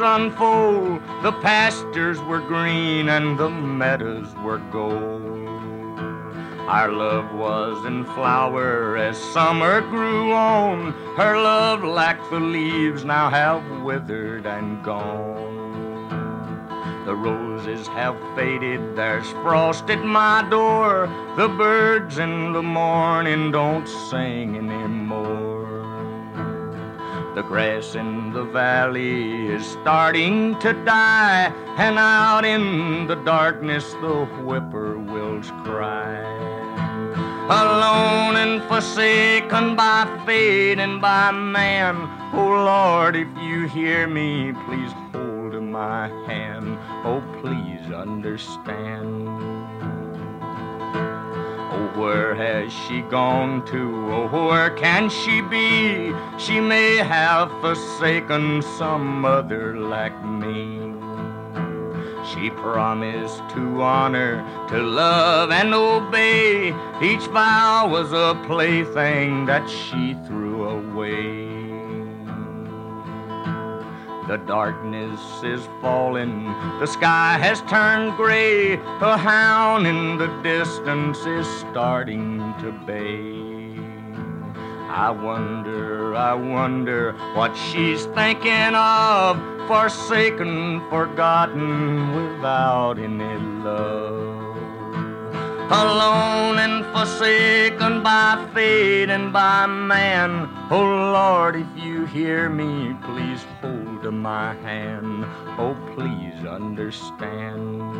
unfold. The pastures were green and the meadows were gold. Our love was in flower as summer grew on. Her love, like the leaves, now have withered and gone. The roses have faded, there's frost at my door. The birds in the morning don't sing anymore. The grass in the valley is starting to die, and out in the darkness the whippoorwills cry. Alone and forsaken by fate and by man, oh Lord, if you hear me, please hold my hand. Oh, please understand. Where has she gone to? Oh, where can she be? She may have forsaken some other like me. She promised to honor, to love, and obey. Each vow was a plaything that she threw away. The darkness is falling, the sky has turned gray. A hound in the distance is starting to bay. I wonder, I wonder what she's thinking of. Forsaken, forgotten, without any love. Alone and forsaken by fate and by man. Oh Lord, if you hear me, please my hand. Oh, please understand.